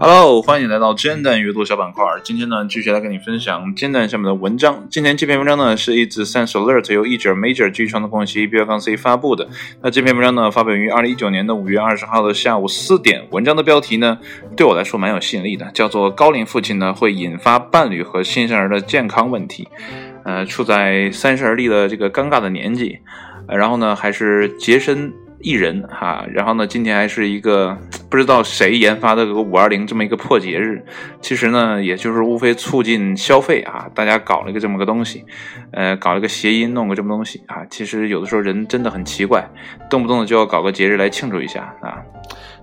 Hello，欢迎来到煎蛋阅读小板块。今天呢，继续来跟你分享煎蛋上面的文章。今天这篇文章呢，是一自 Sense Alert 由译者 Major 基于创作共析 B 杠 C 发布的。那这篇文章呢，发表于二零一九年的五月二十号的下午四点。文章的标题呢，对我来说蛮有吸引力的，叫做“高龄父亲呢会引发伴侣和新生儿的健康问题”。呃，处在三十而立的这个尴尬的年纪，然后呢，还是洁身。一人哈，然后呢，今天还是一个 不知道谁研发的个五二零这么一个破节日，其实呢，也就是无非促进消费啊，大家搞了一个这么个东西，呃，搞了个谐音，弄个这么东西啊，其实有的时候人真的很奇怪，动不动的就要搞个节日来庆祝一下啊。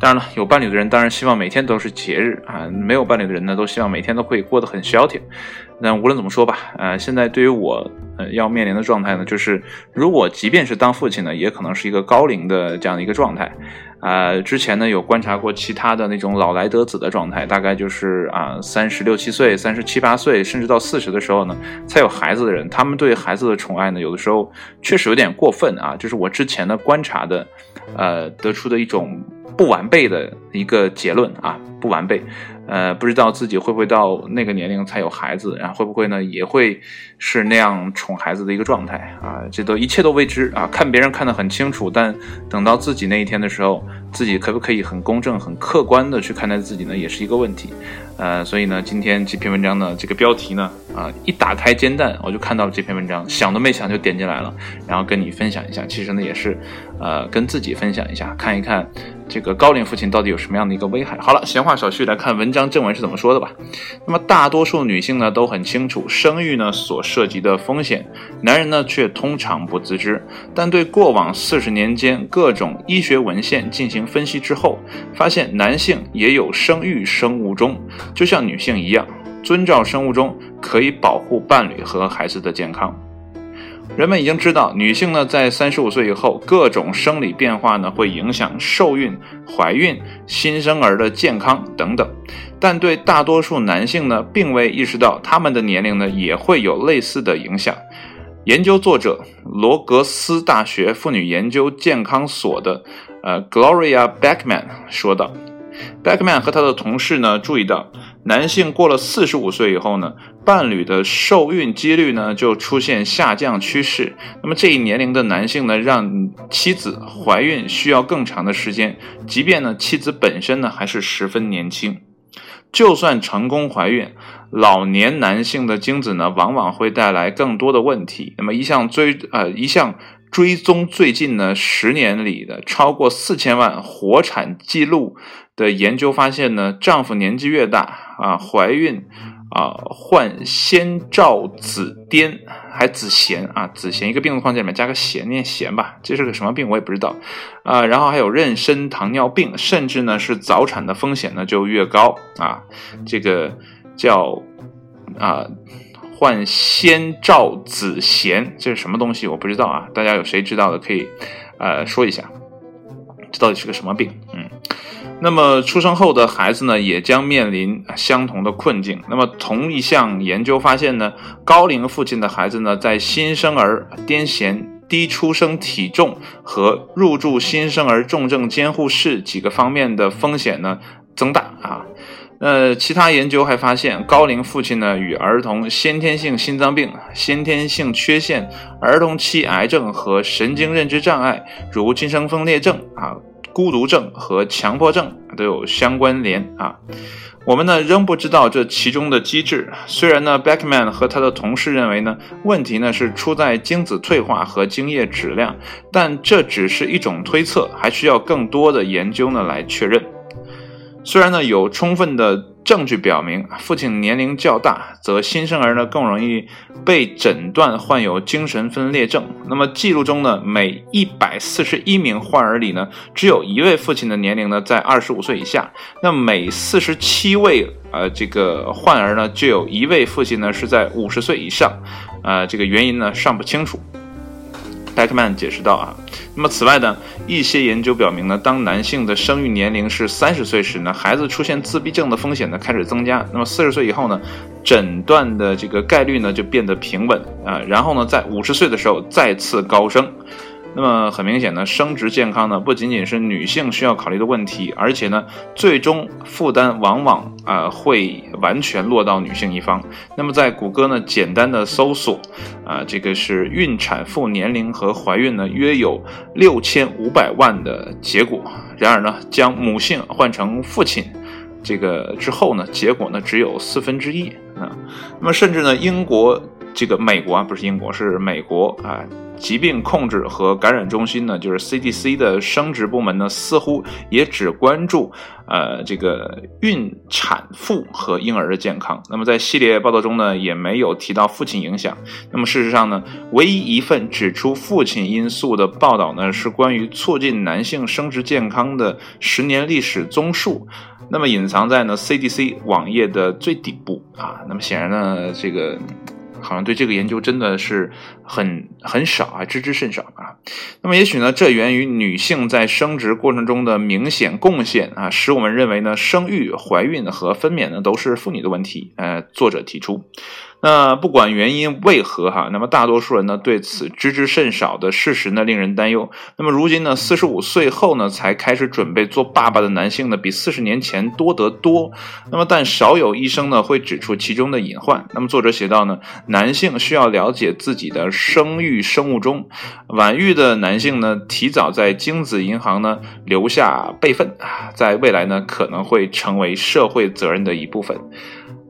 当然了，有伴侣的人当然希望每天都是节日啊，没有伴侣的人呢，都希望每天都可以过得很消停。那无论怎么说吧，呃，现在对于我呃要面临的状态呢，就是如果即便是当父亲呢，也可能是一个高龄的这样的一个状态。啊，之前呢有观察过其他的那种老来得子的状态，大概就是啊三十六七岁、三十七八岁，甚至到四十的时候呢才有孩子的人，他们对孩子的宠爱呢，有的时候确实有点过分啊。就是我之前的观察的，呃，得出的一种不完备的一个结论啊，不完备。呃，不知道自己会不会到那个年龄才有孩子，然后会不会呢，也会是那样宠孩子的一个状态啊？这都一切都未知啊！看别人看得很清楚，但等到自己那一天的时候，自己可不可以很公正、很客观的去看待自己呢？也是一个问题。呃，所以呢，今天这篇文章呢，这个标题呢，啊，一打开煎蛋，我就看到了这篇文章，想都没想就点进来了，然后跟你分享一下。其实呢，也是，呃，跟自己分享一下，看一看这个高龄父亲到底有什么样的一个危害。好了，闲话少叙，来看文章正文是怎么说的吧。那么，大多数女性呢都很清楚生育呢所涉及的风险，男人呢却通常不自知。但对过往四十年间各种医学文献进行分析之后，发现男性也有生育生物钟。就像女性一样，遵照生物钟可以保护伴侣和孩子的健康。人们已经知道，女性呢在三十五岁以后，各种生理变化呢会影响受孕、怀孕、新生儿的健康等等。但对大多数男性呢，并未意识到他们的年龄呢也会有类似的影响。研究作者罗格斯大学妇女研究健康所的呃 Gloria Beckman 说道。Beckman 和他的同事呢注意到，男性过了四十五岁以后呢，伴侣的受孕几率呢就出现下降趋势。那么这一年龄的男性呢，让妻子怀孕需要更长的时间，即便呢妻子本身呢还是十分年轻。就算成功怀孕，老年男性的精子呢往往会带来更多的问题。那么一项追呃一项。追踪最近呢十年里的超过四千万活产记录的研究发现呢，丈夫年纪越大啊，怀孕啊患先兆子癫还子痫啊，子痫一个病字框架里面加个痫念痫吧，这是个什么病我也不知道啊。然后还有妊娠糖尿病，甚至呢是早产的风险呢就越高啊。这个叫啊。患先兆子痫，这是什么东西？我不知道啊，大家有谁知道的可以，呃，说一下，这到底是个什么病？嗯，那么出生后的孩子呢，也将面临相同的困境。那么同一项研究发现呢，高龄父亲的孩子呢，在新生儿癫痫、低出生体重和入住新生儿重症监护室几个方面的风险呢增大啊。呃，其他研究还发现，高龄父亲呢与儿童先天性心脏病、先天性缺陷、儿童期癌症和神经认知障碍，如精神分裂症啊、孤独症和强迫症都有相关联啊。我们呢仍不知道这其中的机制。虽然呢，Beckman 和他的同事认为呢，问题呢是出在精子退化和精液质量，但这只是一种推测，还需要更多的研究呢来确认。虽然呢有充分的证据表明，父亲年龄较大，则新生儿呢更容易被诊断患有精神分裂症。那么记录中呢，每一百四十一名患儿里呢，只有一位父亲的年龄呢在二十五岁以下。那每四十七位呃这个患儿呢，就有一位父亲呢是在五十岁以上。呃，这个原因呢尚不清楚。戴克曼解释道：“啊，那么此外呢，一些研究表明呢，当男性的生育年龄是三十岁时呢，孩子出现自闭症的风险呢开始增加。那么四十岁以后呢，诊断的这个概率呢就变得平稳啊。然后呢，在五十岁的时候再次高升。那么很明显呢，生殖健康呢不仅仅是女性需要考虑的问题，而且呢，最终负担往往啊会完全落到女性一方。那么在谷歌呢简单的搜索啊，这个是孕产妇年龄和怀孕呢约有六千五百万的结果。然而呢，将母性换成父亲。这个之后呢，结果呢只有四分之一啊。那么甚至呢，英国这个美国啊，不是英国，是美国啊，疾病控制和感染中心呢，就是 CDC 的生殖部门呢，似乎也只关注呃这个孕产妇和婴儿的健康。那么在系列报道中呢，也没有提到父亲影响。那么事实上呢，唯一一份指出父亲因素的报道呢，是关于促进男性生殖健康的十年历史综述。那么隐藏在呢 CDC 网页的最底部啊，那么显然呢，这个好像对这个研究真的是很很少啊，知之甚少啊。那么也许呢，这源于女性在生殖过程中的明显贡献啊，使我们认为呢，生育、怀孕和分娩呢都是妇女的问题。呃，作者提出。那不管原因为何哈，那么大多数人呢对此知之甚少的事实呢令人担忧。那么如今呢，四十五岁后呢才开始准备做爸爸的男性呢比四十年前多得多。那么但少有医生呢会指出其中的隐患。那么作者写道呢，男性需要了解自己的生育生物钟，晚育的男性呢提早在精子银行呢留下备份啊，在未来呢可能会成为社会责任的一部分。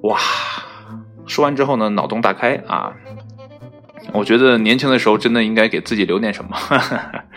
哇！说完之后呢，脑洞大开啊！我觉得年轻的时候真的应该给自己留点什么。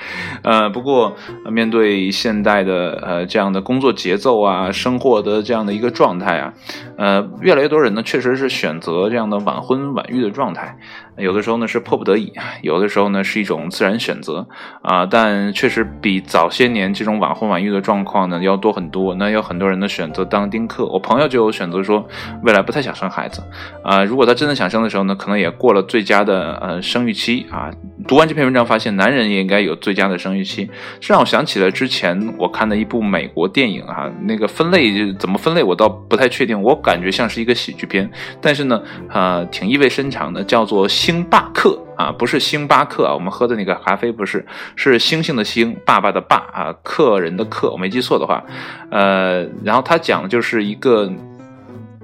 呃，不过面对现代的呃这样的工作节奏啊，生活的这样的一个状态啊，呃，越来越多人呢确实是选择这样的晚婚晚育的状态。有的时候呢是迫不得已，有的时候呢是一种自然选择啊，但确实比早些年这种晚婚晚育的状况呢要多很多。那有很多人呢选择当丁克，我朋友就选择说未来不太想生孩子啊。如果他真的想生的时候呢，可能也过了最佳的呃生育期啊。读完这篇文章，发现男人也应该有最佳的生育期，这让我想起了之前我看的一部美国电影啊，那个分类怎么分类我倒不太确定，我感觉像是一个喜剧片，但是呢，呃，挺意味深长的，叫做。星巴克啊，不是星巴克啊，我们喝的那个咖啡不是，是星星的星，爸爸的爸啊，客人的客，我没记错的话，呃，然后他讲的就是一个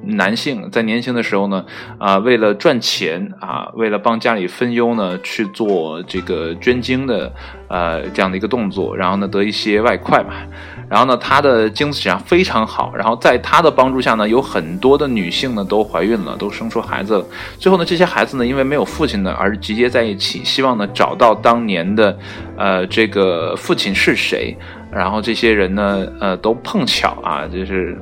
男性在年轻的时候呢，啊，为了赚钱啊，为了帮家里分忧呢，去做这个捐精的呃这样的一个动作，然后呢得一些外快嘛。然后呢，他的精子质量非常好。然后在他的帮助下呢，有很多的女性呢都怀孕了，都生出孩子了。最后呢，这些孩子呢，因为没有父亲呢，而集结在一起，希望呢找到当年的，呃，这个父亲是谁。然后这些人呢，呃，都碰巧啊，就是。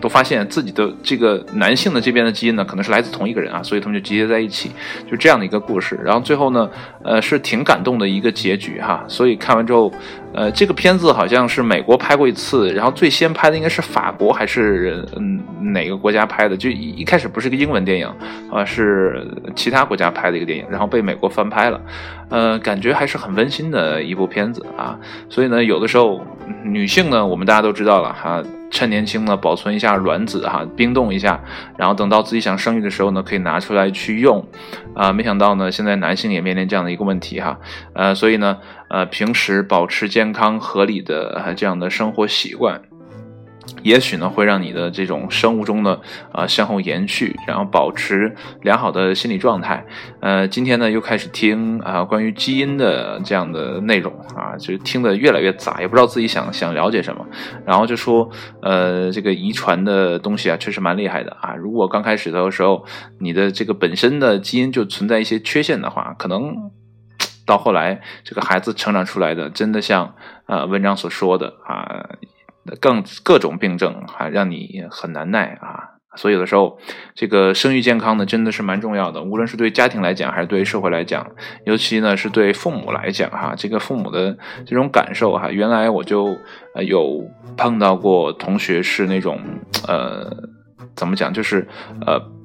都发现自己的这个男性的这边的基因呢，可能是来自同一个人啊，所以他们就集结在一起，就这样的一个故事。然后最后呢，呃，是挺感动的一个结局哈。所以看完之后，呃，这个片子好像是美国拍过一次，然后最先拍的应该是法国还是嗯哪个国家拍的？就一一开始不是个英文电影啊，是其他国家拍的一个电影，然后被美国翻拍了。呃，感觉还是很温馨的一部片子啊。所以呢，有的时候女性呢，我们大家都知道了哈。趁年轻呢，保存一下卵子哈，冰冻一下，然后等到自己想生育的时候呢，可以拿出来去用，啊，没想到呢，现在男性也面临这样的一个问题哈，呃，所以呢，呃，平时保持健康合理的这样的生活习惯。也许呢，会让你的这种生物钟呢，呃，向后延续，然后保持良好的心理状态。呃，今天呢，又开始听啊，关于基因的这样的内容啊，就是听得越来越杂，也不知道自己想想了解什么。然后就说，呃，这个遗传的东西啊，确实蛮厉害的啊。如果刚开始的时候，你的这个本身的基因就存在一些缺陷的话，可能到后来这个孩子成长出来的，真的像呃文章所说的啊。更各种病症哈，让你很难耐啊，所以有的时候这个生育健康呢，真的是蛮重要的，无论是对家庭来讲，还是对社会来讲，尤其呢是对父母来讲哈，这个父母的这种感受哈，原来我就有碰到过同学是那种呃，怎么讲，就是呃。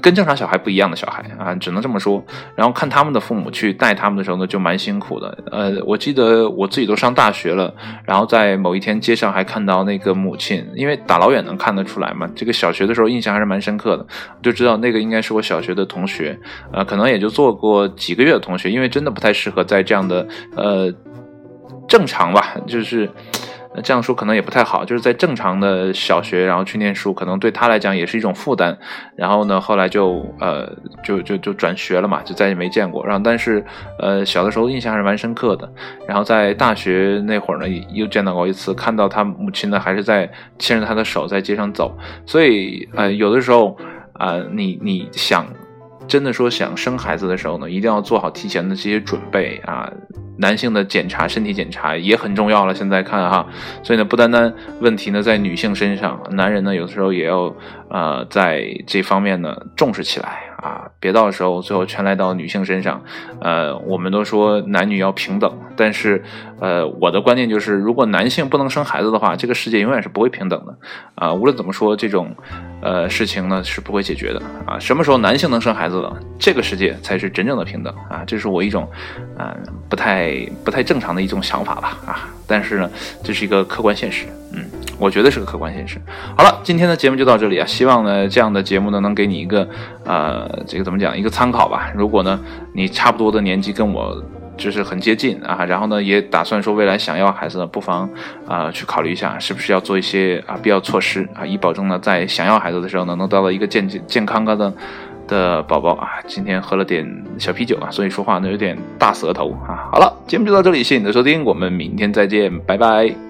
跟正常小孩不一样的小孩啊，只能这么说。然后看他们的父母去带他们的时候呢，就蛮辛苦的。呃，我记得我自己都上大学了，然后在某一天街上还看到那个母亲，因为打老远能看得出来嘛。这个小学的时候印象还是蛮深刻的，就知道那个应该是我小学的同学，呃，可能也就做过几个月的同学，因为真的不太适合在这样的呃正常吧，就是。这样说可能也不太好，就是在正常的小学，然后去念书，可能对他来讲也是一种负担。然后呢，后来就呃，就就就转学了嘛，就再也没见过。然后，但是呃，小的时候印象还是蛮深刻的。然后在大学那会儿呢，又见到过一次，看到他母亲呢，还是在牵着他的手在街上走。所以呃，有的时候啊，你你想真的说想生孩子的时候呢，一定要做好提前的这些准备啊。男性的检查，身体检查也很重要了。现在看哈，所以呢，不单单问题呢在女性身上，男人呢有的时候也要呃在这方面呢重视起来。啊，别到时候最后全来到女性身上，呃，我们都说男女要平等，但是，呃，我的观念就是，如果男性不能生孩子的话，这个世界永远是不会平等的，啊，无论怎么说，这种，呃，事情呢是不会解决的，啊，什么时候男性能生孩子了，这个世界才是真正的平等，啊，这是我一种，啊，不太不太正常的一种想法吧，啊，但是呢，这是一个客观现实，嗯。我觉得是个客观现实。好了，今天的节目就到这里啊，希望呢这样的节目呢能给你一个呃这个怎么讲一个参考吧。如果呢你差不多的年纪跟我就是很接近啊，然后呢也打算说未来想要孩子呢，不妨啊去考虑一下是不是要做一些啊必要措施啊，以保证呢在想要孩子的时候呢能得到一个健健康康的的宝宝啊。今天喝了点小啤酒啊，所以说话呢有点大舌头啊。好了，节目就到这里，谢谢你的收听，我们明天再见，拜拜。